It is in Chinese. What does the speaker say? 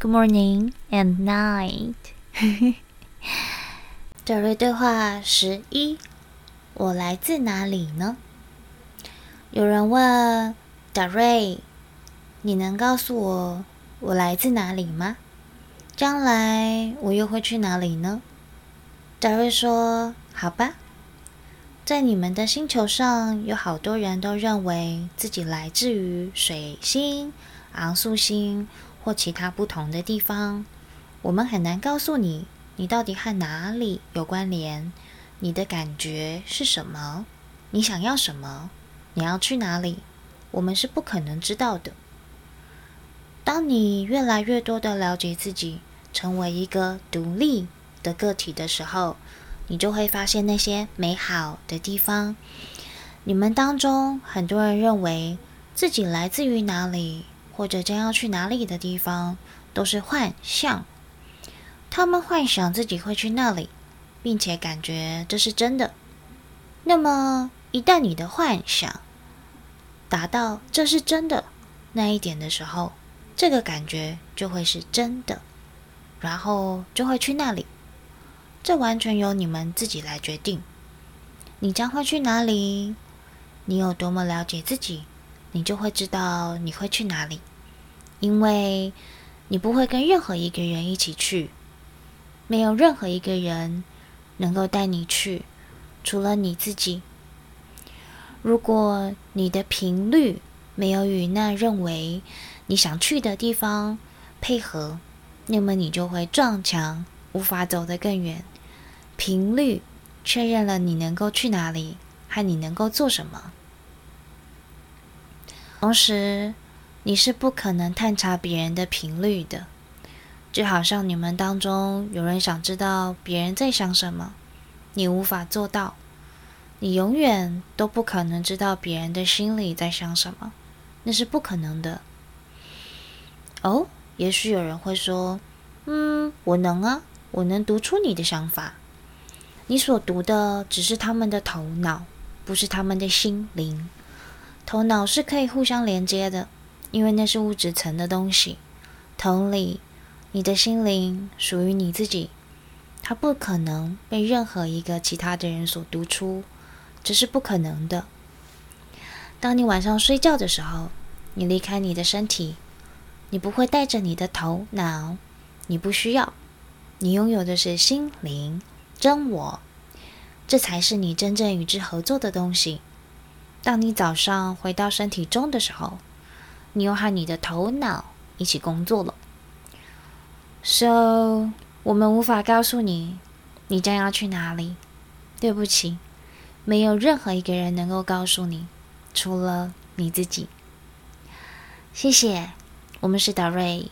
good morning and night。德瑞对话十一：我来自哪里呢？有人问德瑞：“你能告诉我我来自哪里吗？将来我又会去哪里呢？”德瑞说：“好吧，在你们的星球上有好多人都认为自己来自于水星、昂宿星或其他不同的地方。我们很难告诉你。”你到底和哪里有关联？你的感觉是什么？你想要什么？你要去哪里？我们是不可能知道的。当你越来越多的了解自己，成为一个独立的个体的时候，你就会发现那些美好的地方。你们当中很多人认为自己来自于哪里，或者将要去哪里的地方，都是幻象。他们幻想自己会去那里，并且感觉这是真的。那么，一旦你的幻想达到这是真的那一点的时候，这个感觉就会是真的，然后就会去那里。这完全由你们自己来决定。你将会去哪里？你有多么了解自己，你就会知道你会去哪里，因为你不会跟任何一个人一起去。没有任何一个人能够带你去，除了你自己。如果你的频率没有与那认为你想去的地方配合，那么你就会撞墙，无法走得更远。频率确认了你能够去哪里，和你能够做什么。同时，你是不可能探查别人的频率的。就好像你们当中有人想知道别人在想什么，你无法做到，你永远都不可能知道别人的心里在想什么，那是不可能的。哦，也许有人会说：“嗯，我能啊，我能读出你的想法。”你所读的只是他们的头脑，不是他们的心灵。头脑是可以互相连接的，因为那是物质层的东西。同理。你的心灵属于你自己，它不可能被任何一个其他的人所读出，这是不可能的。当你晚上睡觉的时候，你离开你的身体，你不会带着你的头脑，你不需要，你拥有的是心灵真我，这才是你真正与之合作的东西。当你早上回到身体中的时候，你又和你的头脑一起工作了。So，我们无法告诉你，你将要去哪里。对不起，没有任何一个人能够告诉你，除了你自己。谢谢，我们是达瑞。